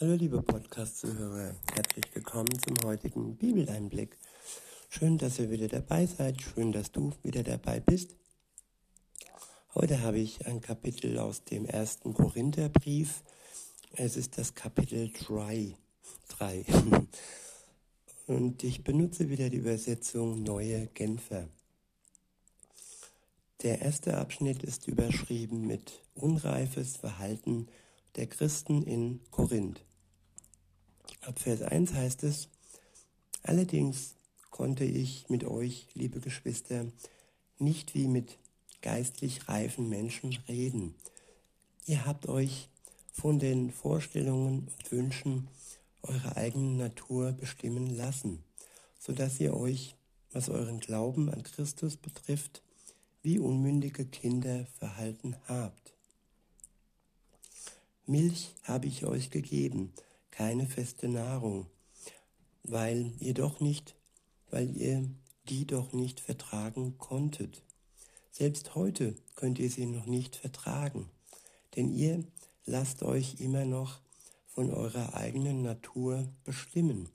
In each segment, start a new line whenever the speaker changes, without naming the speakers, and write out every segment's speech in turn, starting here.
Hallo liebe Podcast-Zuhörer, herzlich willkommen zum heutigen Bibeleinblick. Schön, dass ihr wieder dabei seid, schön, dass du wieder dabei bist. Heute habe ich ein Kapitel aus dem ersten Korintherbrief. Es ist das Kapitel 3. 3. Und ich benutze wieder die Übersetzung Neue Genfer. Der erste Abschnitt ist überschrieben mit Unreifes Verhalten der Christen in Korinth. Ab Vers 1 heißt es, allerdings konnte ich mit euch, liebe Geschwister, nicht wie mit geistlich reifen Menschen reden. Ihr habt euch von den Vorstellungen und Wünschen eurer eigenen Natur bestimmen lassen, so dass ihr euch, was euren Glauben an Christus betrifft, wie unmündige Kinder verhalten habt. Milch habe ich euch gegeben, keine feste Nahrung, weil ihr doch nicht, weil ihr die doch nicht vertragen konntet. Selbst heute könnt ihr sie noch nicht vertragen, denn ihr lasst euch immer noch von eurer eigenen Natur bestimmen.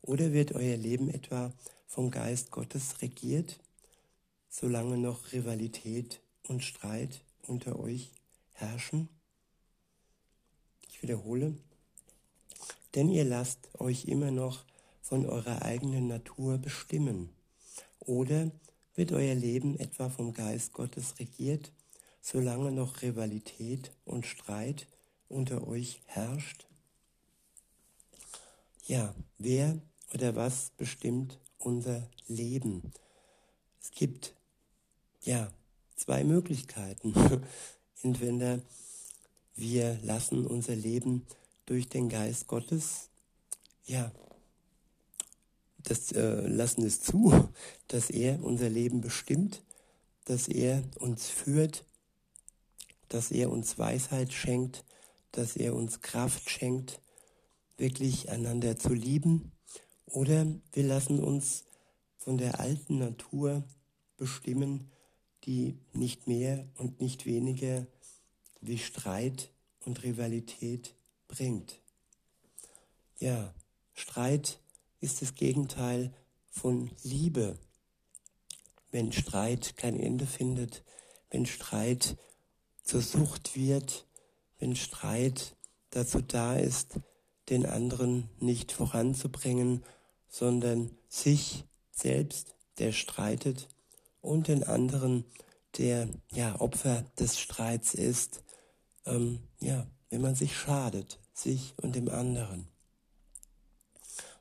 Oder wird euer Leben etwa vom Geist Gottes regiert? solange noch Rivalität und Streit unter euch herrschen? Ich wiederhole, denn ihr lasst euch immer noch von eurer eigenen Natur bestimmen. Oder wird euer Leben etwa vom Geist Gottes regiert, solange noch Rivalität und Streit unter euch herrscht? Ja, wer oder was bestimmt unser Leben? Es gibt ja, zwei Möglichkeiten. Entweder wir lassen unser Leben durch den Geist Gottes, ja, das äh, lassen es zu, dass er unser Leben bestimmt, dass er uns führt, dass er uns Weisheit schenkt, dass er uns Kraft schenkt, wirklich einander zu lieben. Oder wir lassen uns von der alten Natur bestimmen, die nicht mehr und nicht weniger wie Streit und Rivalität bringt. Ja, Streit ist das Gegenteil von Liebe. Wenn Streit kein Ende findet, wenn Streit zur Sucht wird, wenn Streit dazu da ist, den anderen nicht voranzubringen, sondern sich selbst, der streitet, und den anderen, der ja Opfer des Streits ist, ähm, ja, wenn man sich schadet, sich und dem anderen.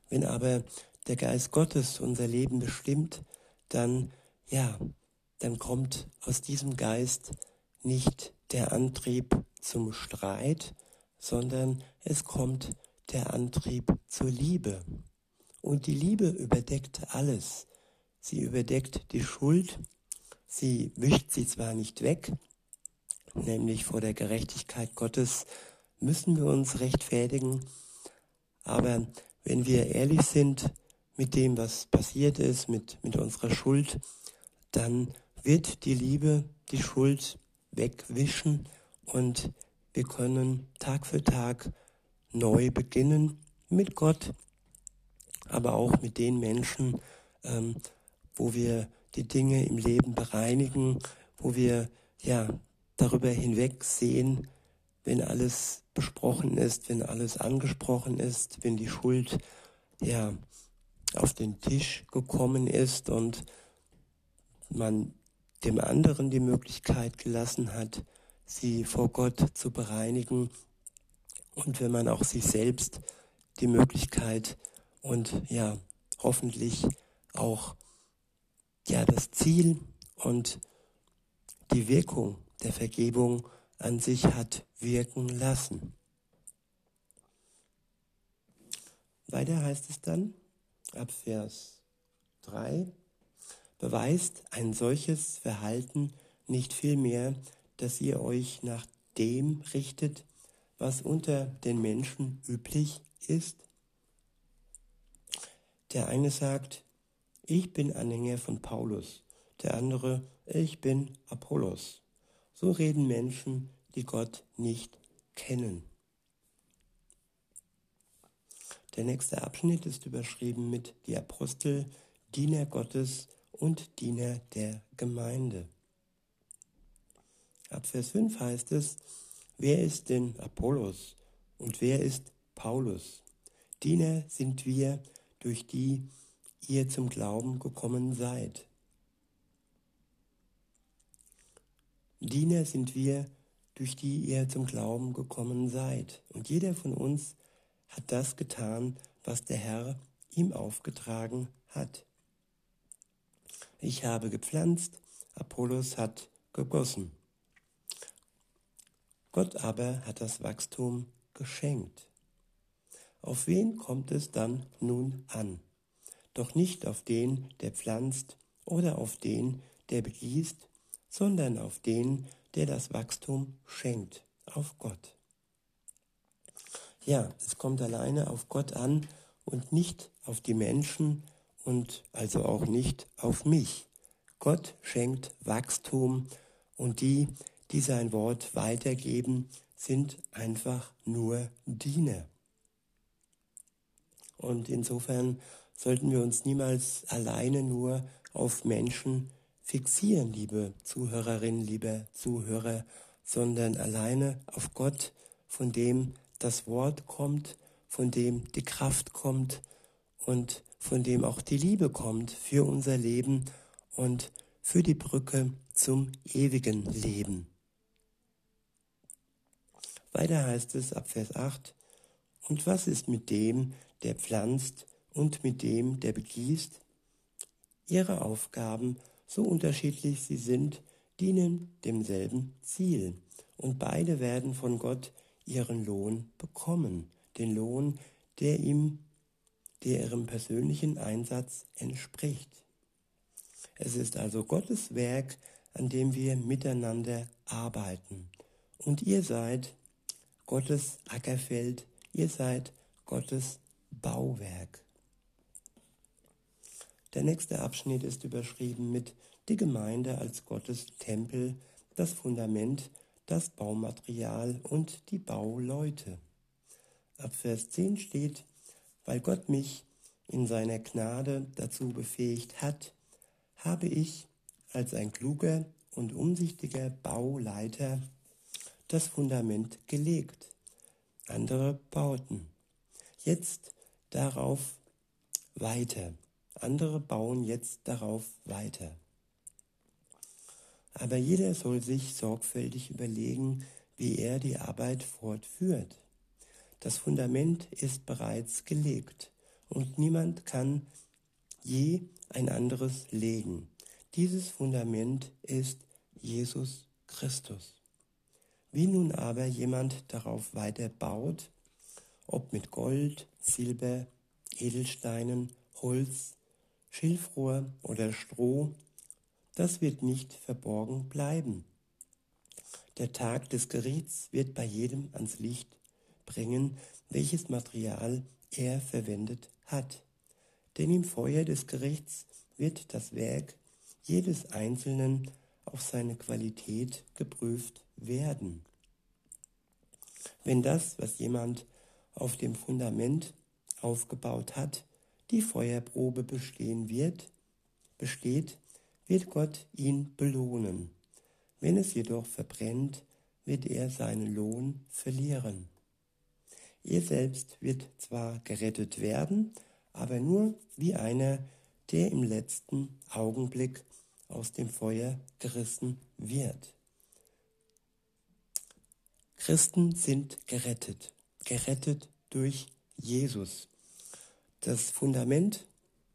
Wenn aber der Geist Gottes unser Leben bestimmt, dann ja, dann kommt aus diesem Geist nicht der Antrieb zum Streit, sondern es kommt der Antrieb zur Liebe. Und die Liebe überdeckt alles. Sie überdeckt die Schuld, sie wischt sie zwar nicht weg, nämlich vor der Gerechtigkeit Gottes müssen wir uns rechtfertigen, aber wenn wir ehrlich sind mit dem, was passiert ist, mit, mit unserer Schuld, dann wird die Liebe die Schuld wegwischen und wir können Tag für Tag neu beginnen mit Gott, aber auch mit den Menschen, ähm, wo wir die Dinge im Leben bereinigen, wo wir ja darüber hinweg sehen, wenn alles besprochen ist, wenn alles angesprochen ist, wenn die Schuld ja auf den Tisch gekommen ist und man dem anderen die Möglichkeit gelassen hat, sie vor Gott zu bereinigen. Und wenn man auch sich selbst die Möglichkeit und ja hoffentlich auch ja das Ziel und die Wirkung der Vergebung an sich hat wirken lassen. Weiter heißt es dann ab Vers 3, beweist ein solches Verhalten nicht vielmehr, dass ihr euch nach dem richtet, was unter den Menschen üblich ist? Der eine sagt, ich bin Anhänger von Paulus, der andere, ich bin Apollos. So reden Menschen, die Gott nicht kennen. Der nächste Abschnitt ist überschrieben mit die Apostel, Diener Gottes und Diener der Gemeinde. Ab Vers 5 heißt es, wer ist denn Apollos und wer ist Paulus? Diener sind wir, durch die ihr zum Glauben gekommen seid. Diener sind wir, durch die ihr zum Glauben gekommen seid. Und jeder von uns hat das getan, was der Herr ihm aufgetragen hat. Ich habe gepflanzt, Apollos hat gegossen. Gott aber hat das Wachstum geschenkt. Auf wen kommt es dann nun an? Doch nicht auf den, der pflanzt oder auf den, der begießt, sondern auf den, der das Wachstum schenkt, auf Gott. Ja, es kommt alleine auf Gott an und nicht auf die Menschen und also auch nicht auf mich. Gott schenkt Wachstum und die, die sein Wort weitergeben, sind einfach nur Diener. Und insofern sollten wir uns niemals alleine nur auf Menschen fixieren, liebe Zuhörerinnen, liebe Zuhörer, sondern alleine auf Gott, von dem das Wort kommt, von dem die Kraft kommt und von dem auch die Liebe kommt für unser Leben und für die Brücke zum ewigen Leben. Weiter heißt es ab Vers 8, und was ist mit dem, der pflanzt und mit dem, der begießt? Ihre Aufgaben so unterschiedlich sie sind, dienen demselben Ziel. Und beide werden von Gott ihren Lohn bekommen, den Lohn, der ihm, der ihrem persönlichen Einsatz entspricht. Es ist also Gottes Werk, an dem wir miteinander arbeiten. Und ihr seid Gottes Ackerfeld, ihr seid Gottes Bauwerk. Der nächste Abschnitt ist überschrieben mit die Gemeinde als Gottes Tempel, das Fundament, das Baumaterial und die Bauleute. Ab Vers 10 steht, weil Gott mich in seiner Gnade dazu befähigt hat, habe ich als ein kluger und umsichtiger Bauleiter das Fundament gelegt. Andere bauten. Jetzt darauf weiter. Andere bauen jetzt darauf weiter. Aber jeder soll sich sorgfältig überlegen, wie er die Arbeit fortführt. Das Fundament ist bereits gelegt und niemand kann je ein anderes legen. Dieses Fundament ist Jesus Christus. Wie nun aber jemand darauf weiter baut, ob mit Gold, Silber, Edelsteinen, Holz, Schilfrohr oder Stroh, das wird nicht verborgen bleiben. Der Tag des Gerichts wird bei jedem ans Licht bringen, welches Material er verwendet hat. Denn im Feuer des Gerichts wird das Werk jedes Einzelnen auf seine Qualität geprüft werden. Wenn das, was jemand auf dem Fundament aufgebaut hat, die Feuerprobe bestehen wird, besteht, wird Gott ihn belohnen. Wenn es jedoch verbrennt, wird er seinen Lohn verlieren. Er selbst wird zwar gerettet werden, aber nur wie einer, der im letzten Augenblick aus dem Feuer gerissen wird. Christen sind gerettet, gerettet durch Jesus. Das Fundament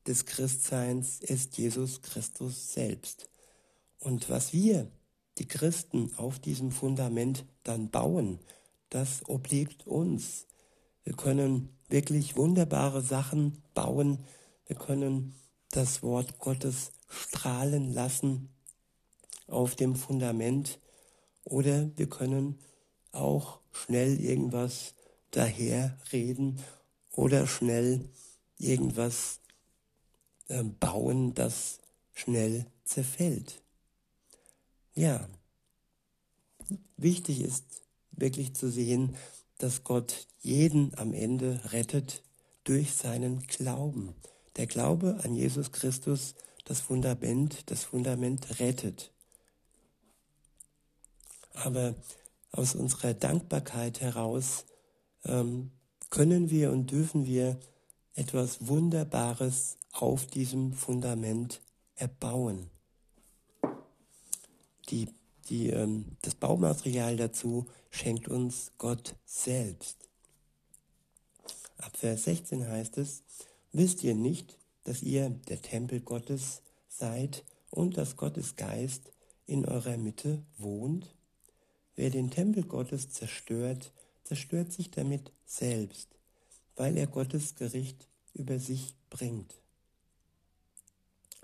des Christseins ist Jesus Christus selbst. Und was wir, die Christen, auf diesem Fundament dann bauen, das obliegt uns. Wir können wirklich wunderbare Sachen bauen. Wir können das Wort Gottes strahlen lassen auf dem Fundament oder wir können auch schnell irgendwas daherreden oder schnell irgendwas äh, bauen, das schnell zerfällt. Ja, wichtig ist wirklich zu sehen, dass Gott jeden am Ende rettet, durch seinen Glauben. Der Glaube an Jesus Christus, das Fundament, das Fundament rettet. Aber aus unserer Dankbarkeit heraus ähm, können wir und dürfen wir etwas Wunderbares auf diesem Fundament erbauen. Die, die, ähm, das Baumaterial dazu schenkt uns Gott selbst. Ab Vers 16 heißt es, wisst ihr nicht, dass ihr der Tempel Gottes seid und dass Gottes Geist in eurer Mitte wohnt? Wer den Tempel Gottes zerstört, zerstört sich damit selbst, weil er Gottes Gericht über sich bringt.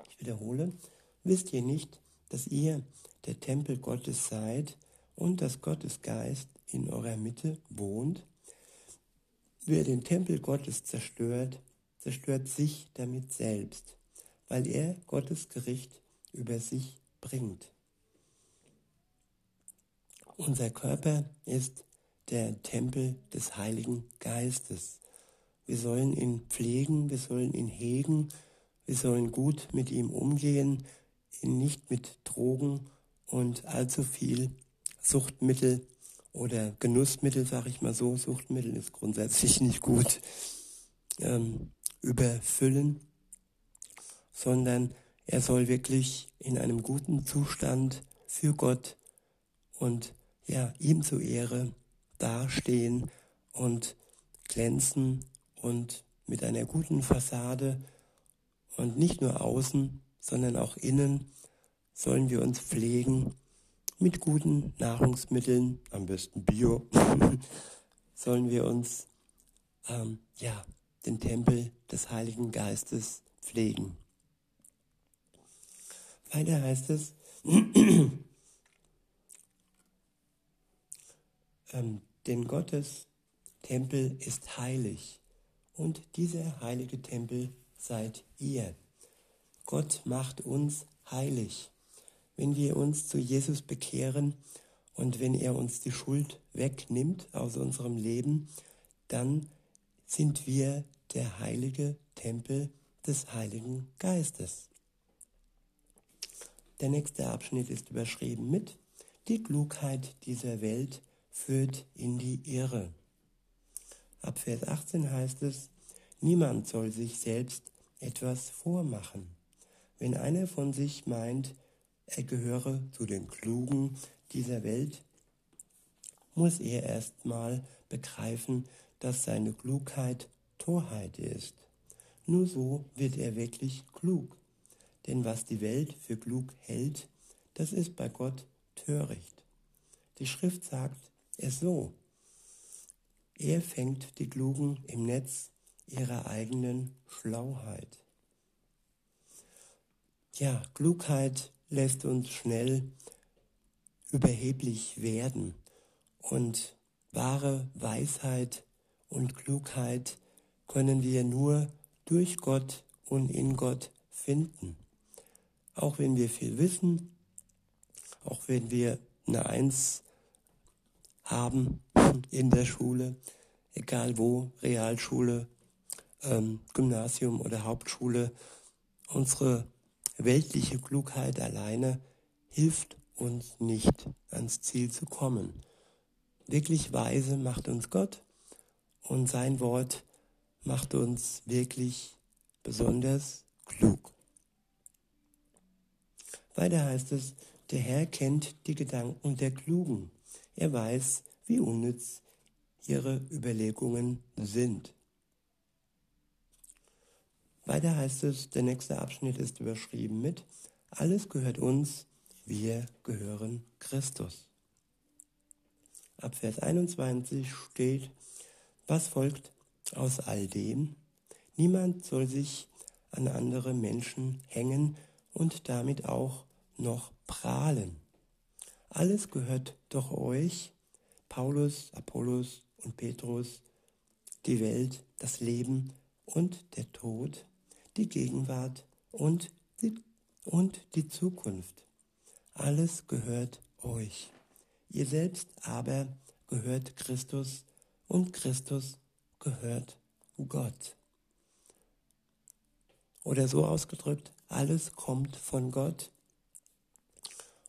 Ich wiederhole, wisst ihr nicht, dass ihr der Tempel Gottes seid und dass Gottes Geist in eurer Mitte wohnt? Wer den Tempel Gottes zerstört, zerstört sich damit selbst, weil er Gottes Gericht über sich bringt. Unser Körper ist der Tempel des Heiligen Geistes. Wir sollen ihn pflegen, wir sollen ihn hegen, wir sollen gut mit ihm umgehen, ihn nicht mit Drogen und allzu viel Suchtmittel oder Genussmittel, sage ich mal so, Suchtmittel ist grundsätzlich nicht gut, ähm, überfüllen, sondern er soll wirklich in einem guten Zustand für Gott und ja, ihm zur Ehre dastehen und glänzen und mit einer guten Fassade und nicht nur außen, sondern auch innen sollen wir uns pflegen mit guten Nahrungsmitteln, am besten Bio, sollen wir uns ähm, ja den Tempel des Heiligen Geistes pflegen. Weiter heißt es, ähm, denn Gottes Tempel ist heilig und dieser heilige Tempel seid ihr. Gott macht uns heilig. Wenn wir uns zu Jesus bekehren und wenn er uns die Schuld wegnimmt aus unserem Leben, dann sind wir der heilige Tempel des Heiligen Geistes. Der nächste Abschnitt ist überschrieben mit Die Klugheit dieser Welt führt in die Irre. Ab Vers 18 heißt es, niemand soll sich selbst etwas vormachen. Wenn einer von sich meint, er gehöre zu den Klugen dieser Welt, muss er erstmal begreifen, dass seine Klugheit Torheit ist. Nur so wird er wirklich klug. Denn was die Welt für klug hält, das ist bei Gott töricht. Die Schrift sagt, es so. Er fängt die Klugen im Netz ihrer eigenen Schlauheit. Ja, Klugheit lässt uns schnell überheblich werden und wahre Weisheit und Klugheit können wir nur durch Gott und in Gott finden. Auch wenn wir viel wissen, auch wenn wir eine Eins haben in der Schule, egal wo, Realschule, ähm, Gymnasium oder Hauptschule. Unsere weltliche Klugheit alleine hilft uns nicht ans Ziel zu kommen. Wirklich weise macht uns Gott und sein Wort macht uns wirklich besonders klug. Weiter heißt es, der Herr kennt die Gedanken der Klugen er weiß, wie unnütz ihre Überlegungen sind. Weiter heißt es, der nächste Abschnitt ist überschrieben mit, alles gehört uns, wir gehören Christus. Ab Vers 21 steht, was folgt aus all dem? Niemand soll sich an andere Menschen hängen und damit auch noch prahlen. Alles gehört doch euch, Paulus, Apollos und Petrus, die Welt, das Leben und der Tod, die Gegenwart und die, und die Zukunft. Alles gehört euch. Ihr selbst aber gehört Christus und Christus gehört Gott. Oder so ausgedrückt, alles kommt von Gott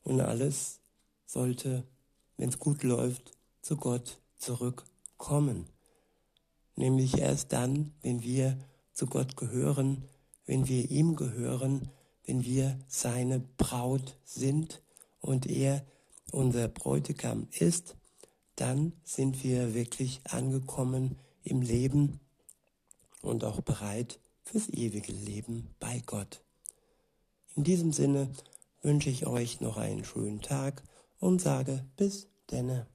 und alles sollte, wenn es gut läuft, zu Gott zurückkommen. Nämlich erst dann, wenn wir zu Gott gehören, wenn wir ihm gehören, wenn wir seine Braut sind und er unser Bräutigam ist, dann sind wir wirklich angekommen im Leben und auch bereit fürs ewige Leben bei Gott. In diesem Sinne wünsche ich euch noch einen schönen Tag und sage bis denne.